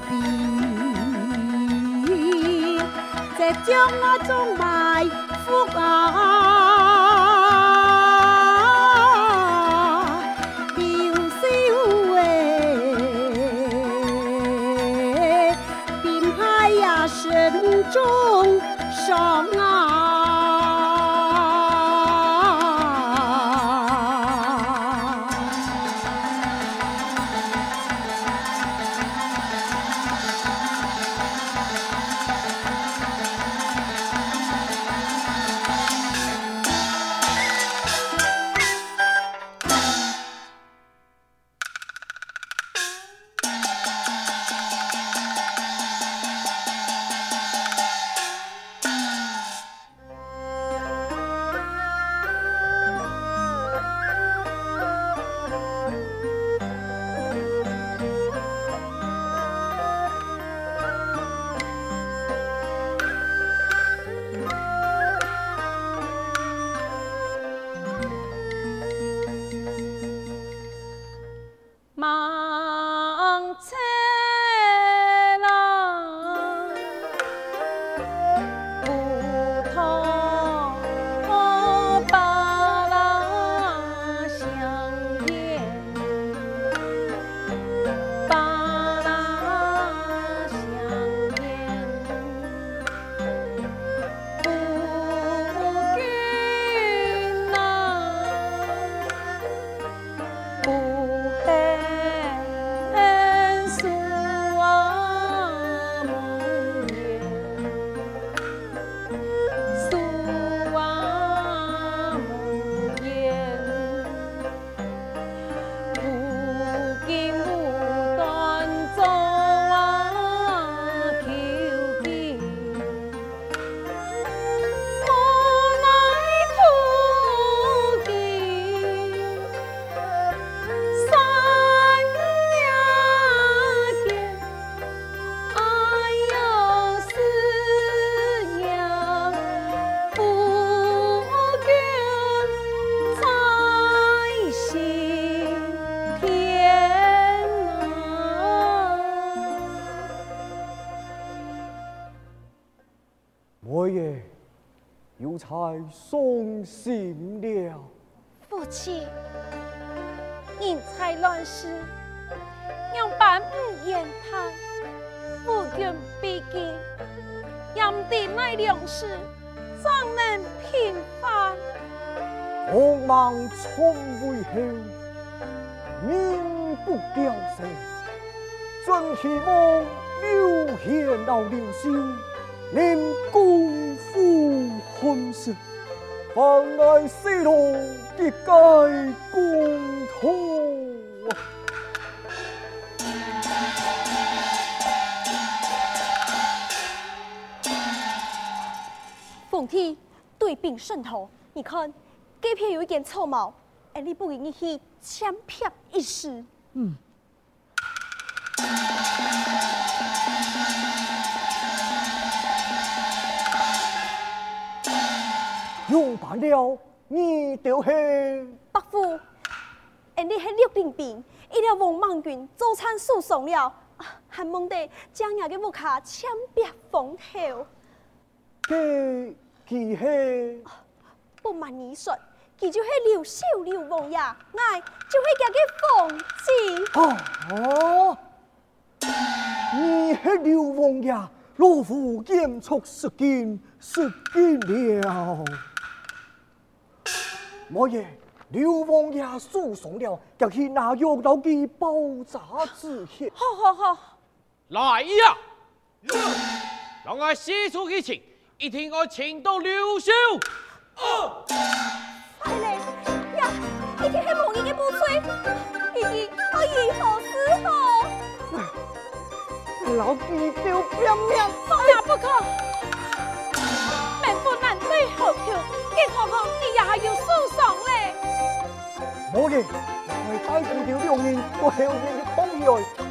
身，这将我中埋伏啊！伤心了，父亲，人才乱世，让板不言谈，夫君毕竟，阴地乃良师，怎能平反？王莽篡位后，民不聊生，真希望刘贤老刘秀能共赴婚事。妨碍丝路，结界共同。奉天对病渗透，你看，这片有一件草帽，哎，你不给你去签票一试？嗯。用罢了，你就是伯父。哎，你系六丁兵，一条王莽军早餐输送了，还蒙得将牙嘅木卡千百封头。佢佢系不瞒你说，佢就系刘秀刘王爷，我就系佢嘅奉旨。哦，你系刘王爷，老夫严肃失敬，失敬了。我爷，刘王爷输送了，就去拿药到给包扎止血。好好好，来呀！让我写出剧情，一听我请到刘秀。快来呀！一定系蒙毅嘅不吹，一定我如何是好？老记着拼命，也不可。民不难对好桥，更何况你也还有受伤嘞。我嘅，我系带住条两人到后面嘅空来，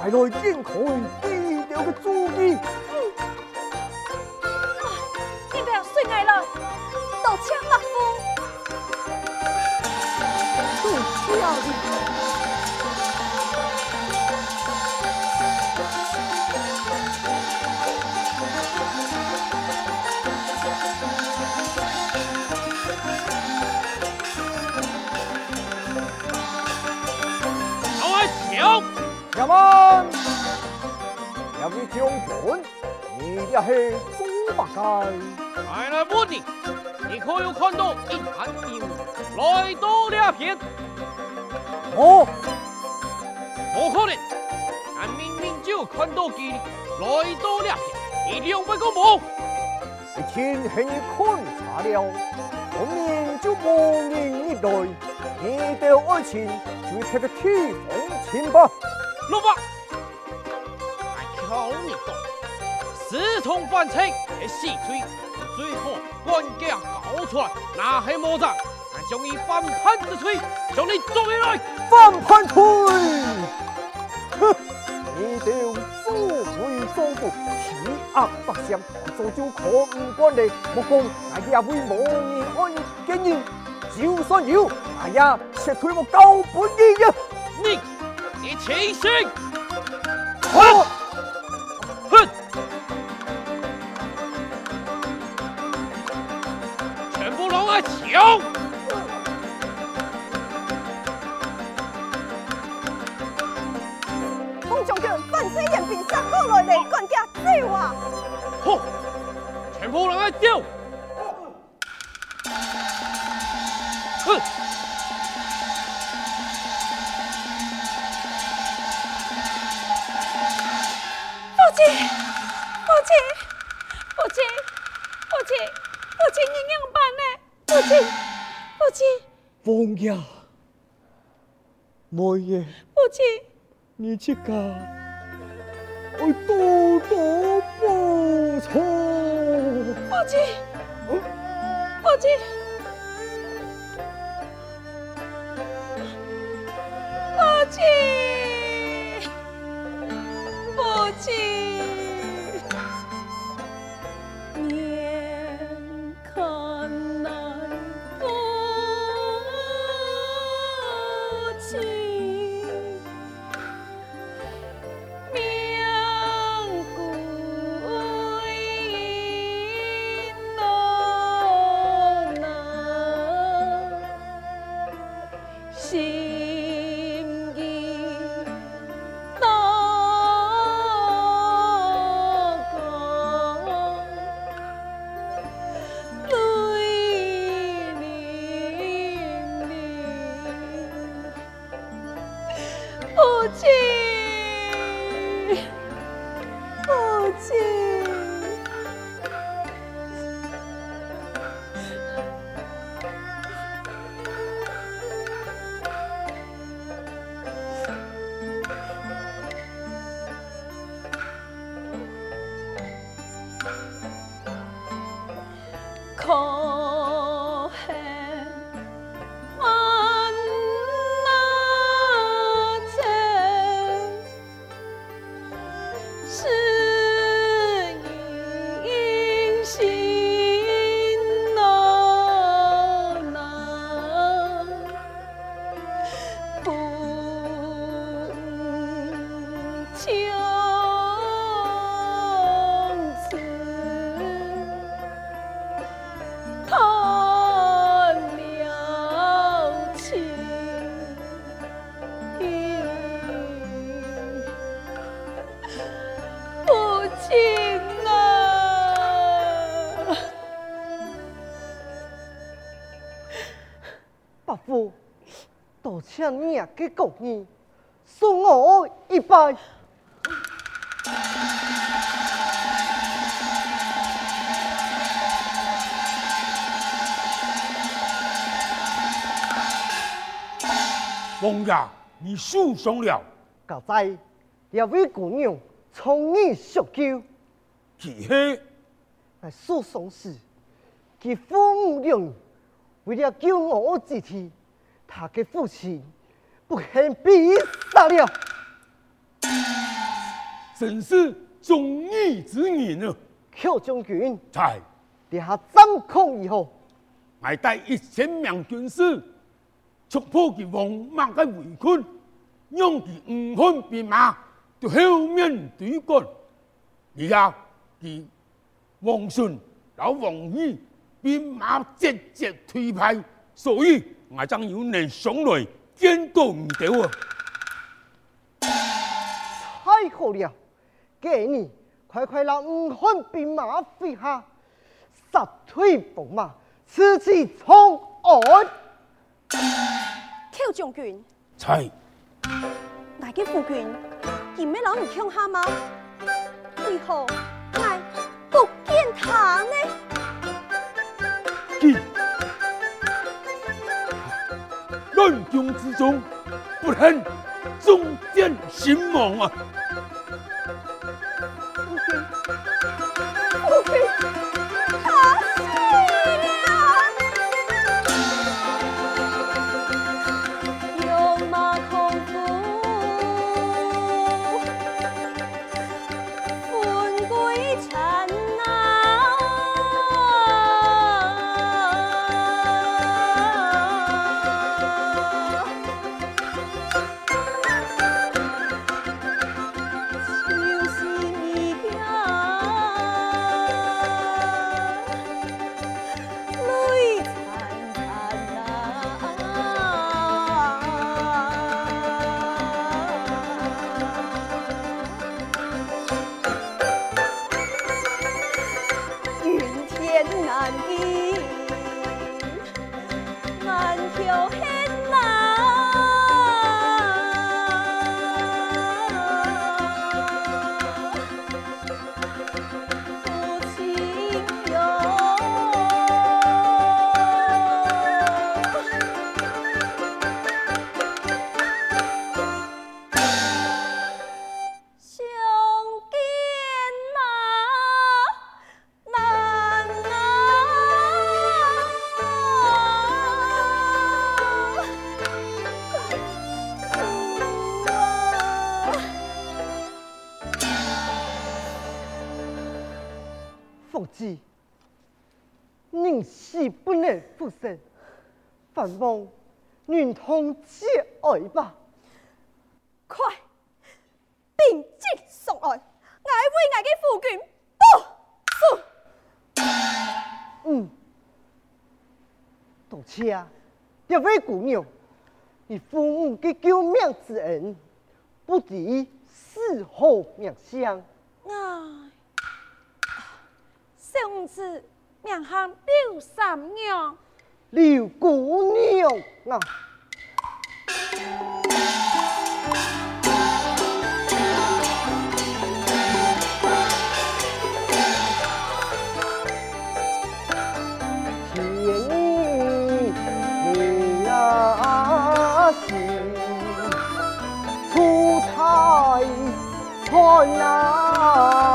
来惊恐与低调嘅注意。将军，你也是猪八戒。你可有看到一班兵来到两片？哦，不可能，俺明明就看到佢来到两片，你两位个梦。你天黑看差了，后面就无人一对，你的爱情就贴个提防前吧。老八，还靠你懂？四通反称系细碎，最后关键搞出来，那还莫讲？俺将你反叛之吹，将你捉起来。反叛吹！哼，你哋作威作福，欺压百姓，早就可唔惯你。莫讲，俺也会谋你安经营，就算有，俺也撤退我高本义呀！你。你清醒！哼！拢来抢！奉将军万岁严兵杀过来的，管家走啊！好，全部人来丢！妹爷，父亲，你这个我多多报仇。母亲，母亲，向你啊，给公义送我一拜。王爷，你受伤了。刚才两位姑娘从你学究，其实乃诉讼时，其父母两人为了救我自己，他的父亲不肯被杀了。真是忠义之人啊！寇将军，在立下掌控以后，还带一千名军士，突破其王莽的围困，让其五分兵马就后面对干。而家其王顺、老王义兵马节节退败，所以我将由你上来见到唔到啊！太好了！给你快快让五分兵马飞下，杀退宝马，此起冲岸。寇将军，在大嘅夫君，见咩老唔强下吗？为何乃不见他呢？佢乱军之中，不幸中间身亡啊！愿同节爱吧。快，并即送爱，我为我的父君报仇。嗯，多谢啊，这位姑娘，你父母的救命之恩，不敌丝毫名香。哎，小子。名喊刘三娘，刘姑娘啊！Oh.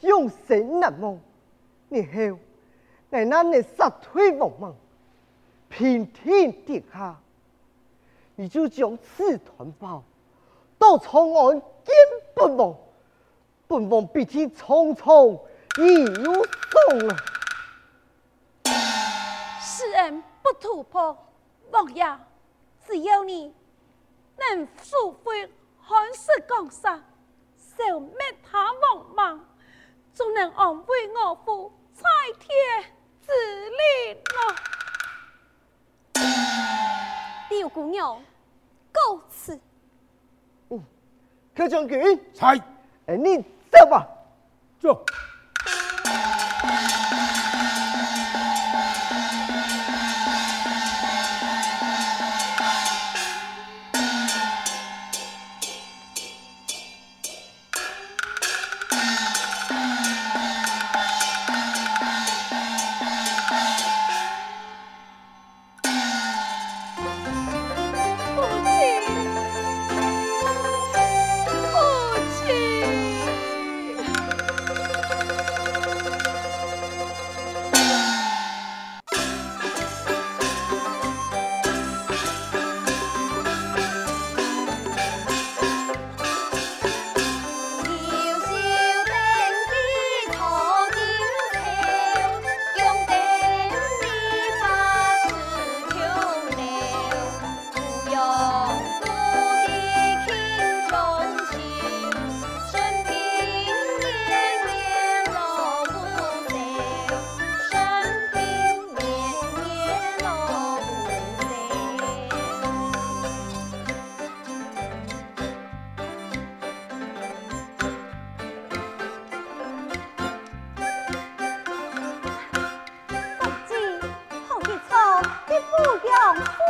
永生难忘，日后乃让你杀退驸马，平天底下，你就将此团包到长安见。本王，本王比天匆匆已有送了。世人不突破，王爷，只要你能赎回汉室江山，消灭他王莽，总能安慰我父在天之灵了。刘姑娘，告辞。嗯，柯将军，才，哎，你走吧，走。不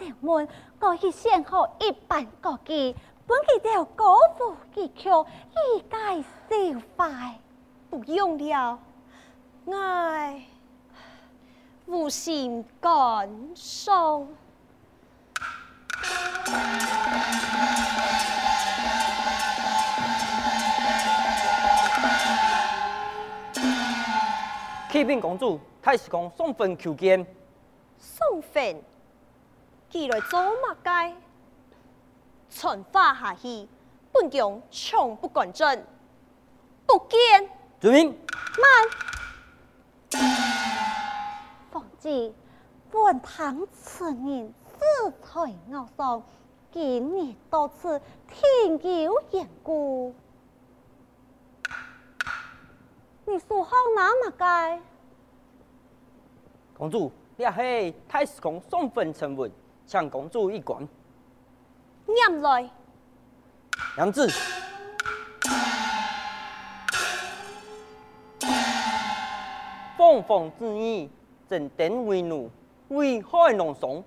心中想问，我去先后一般国技，本期就高呼一曲，以解消快。不用了，爱无心感受。启禀公主，太师公送份求见。送份，寄来做乜嘅？传话下去，本宫从不干政。不见。遵命。慢。奉旨，本堂此人志才傲爽，今日到此，天有缘故。你说好那么该？公主，你系太师公送份呈文，请公主一观。念来。娘子。凤凰之意，正等为奴，为害农松。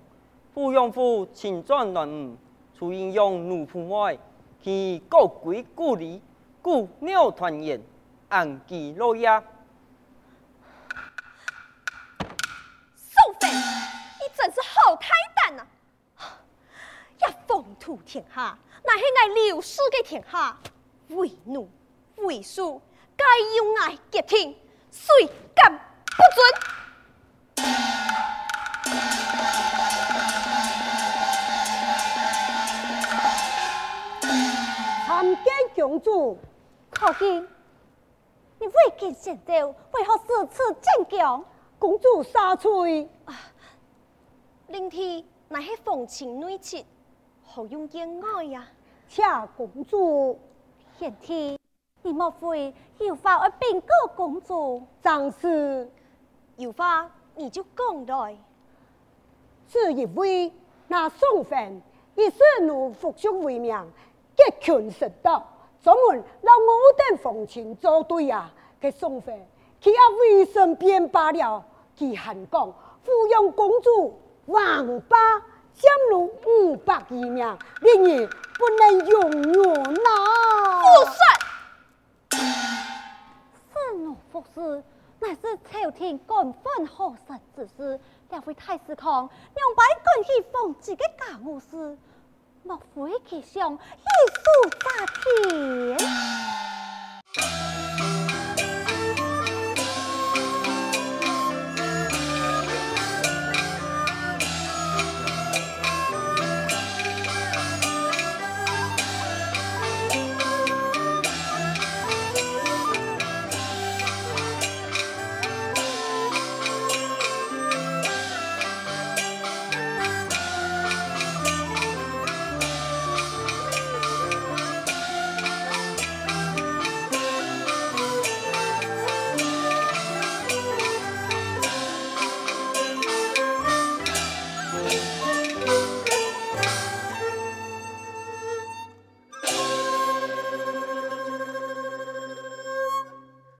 扶养父亲转乱吴，除应用奴仆外，其各归故里，故鸟团圆。安吉洛亚，宋妃，你真是好太胆啊！要风土天下，乃是爱刘氏的天下，为奴为庶，该由爱决定，谁敢不准？参见公主，可见。你未见先奏，为何如此坚强？公主杀罪。灵体乃是风情内切，好用见爱呀？恰公主，贤妻，你莫非有法而禀告公主？正是，有法你就讲来。是一位那宋芬以色奴复兄为名，结群食道。专门让我等奉情作对啊！给宋妃，佢也为身边罢了。佢还讲抚养公主王八将如五百余名，令你不能容忍呐！不算。侍奴服侍乃是朝廷官分合实之事，两位太师康两百贯去奉旨的家务事。莫非其想一手诈骗？